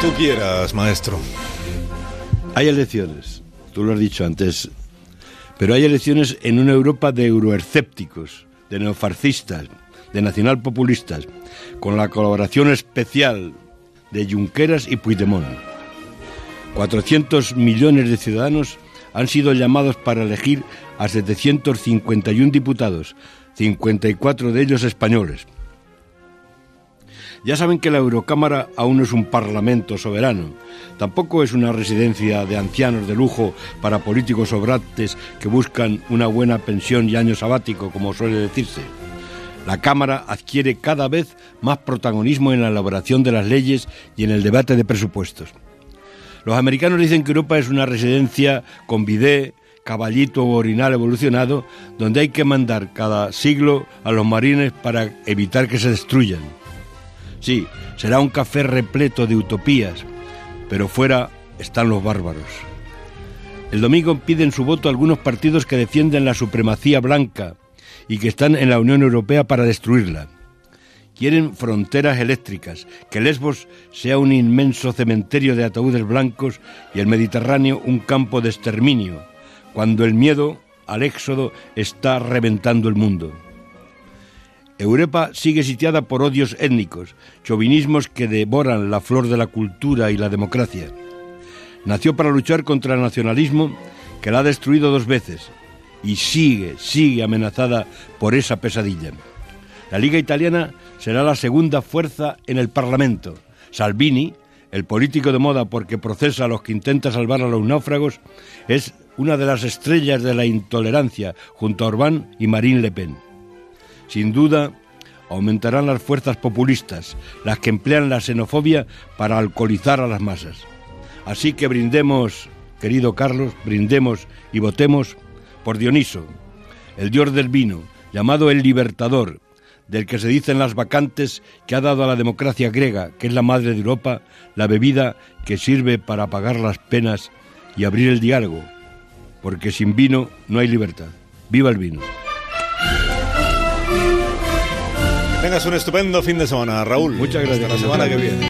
tú quieras, maestro. Hay elecciones, tú lo has dicho antes, pero hay elecciones en una Europa de euroescépticos, de neofascistas, de nacionalpopulistas, con la colaboración especial de Junqueras y Puigdemont. 400 millones de ciudadanos han sido llamados para elegir a 751 diputados, 54 de ellos españoles. Ya saben que la Eurocámara aún no es un parlamento soberano, tampoco es una residencia de ancianos de lujo para políticos sobrantes que buscan una buena pensión y año sabático, como suele decirse. La Cámara adquiere cada vez más protagonismo en la elaboración de las leyes y en el debate de presupuestos. Los americanos dicen que Europa es una residencia con bidé, caballito o orinal evolucionado, donde hay que mandar cada siglo a los marines para evitar que se destruyan. Sí, será un café repleto de utopías, pero fuera están los bárbaros. El domingo piden su voto algunos partidos que defienden la supremacía blanca y que están en la Unión Europea para destruirla. Quieren fronteras eléctricas, que Lesbos sea un inmenso cementerio de ataúdes blancos y el Mediterráneo un campo de exterminio, cuando el miedo al éxodo está reventando el mundo. Europa sigue sitiada por odios étnicos, chauvinismos que devoran la flor de la cultura y la democracia. Nació para luchar contra el nacionalismo que la ha destruido dos veces y sigue, sigue amenazada por esa pesadilla. La Liga Italiana será la segunda fuerza en el Parlamento. Salvini, el político de moda porque procesa a los que intenta salvar a los náufragos, es una de las estrellas de la intolerancia junto a Orbán y Marine Le Pen. Sin duda, aumentarán las fuerzas populistas, las que emplean la xenofobia para alcoholizar a las masas. Así que brindemos, querido Carlos, brindemos y votemos por Dioniso, el dios del vino, llamado el libertador, del que se dicen las vacantes que ha dado a la democracia griega, que es la madre de Europa, la bebida que sirve para apagar las penas y abrir el diálogo, porque sin vino no hay libertad. ¡Viva el vino! Tengas un estupendo fin de semana, Raúl. Muchas gracias. Hasta la semana que viene.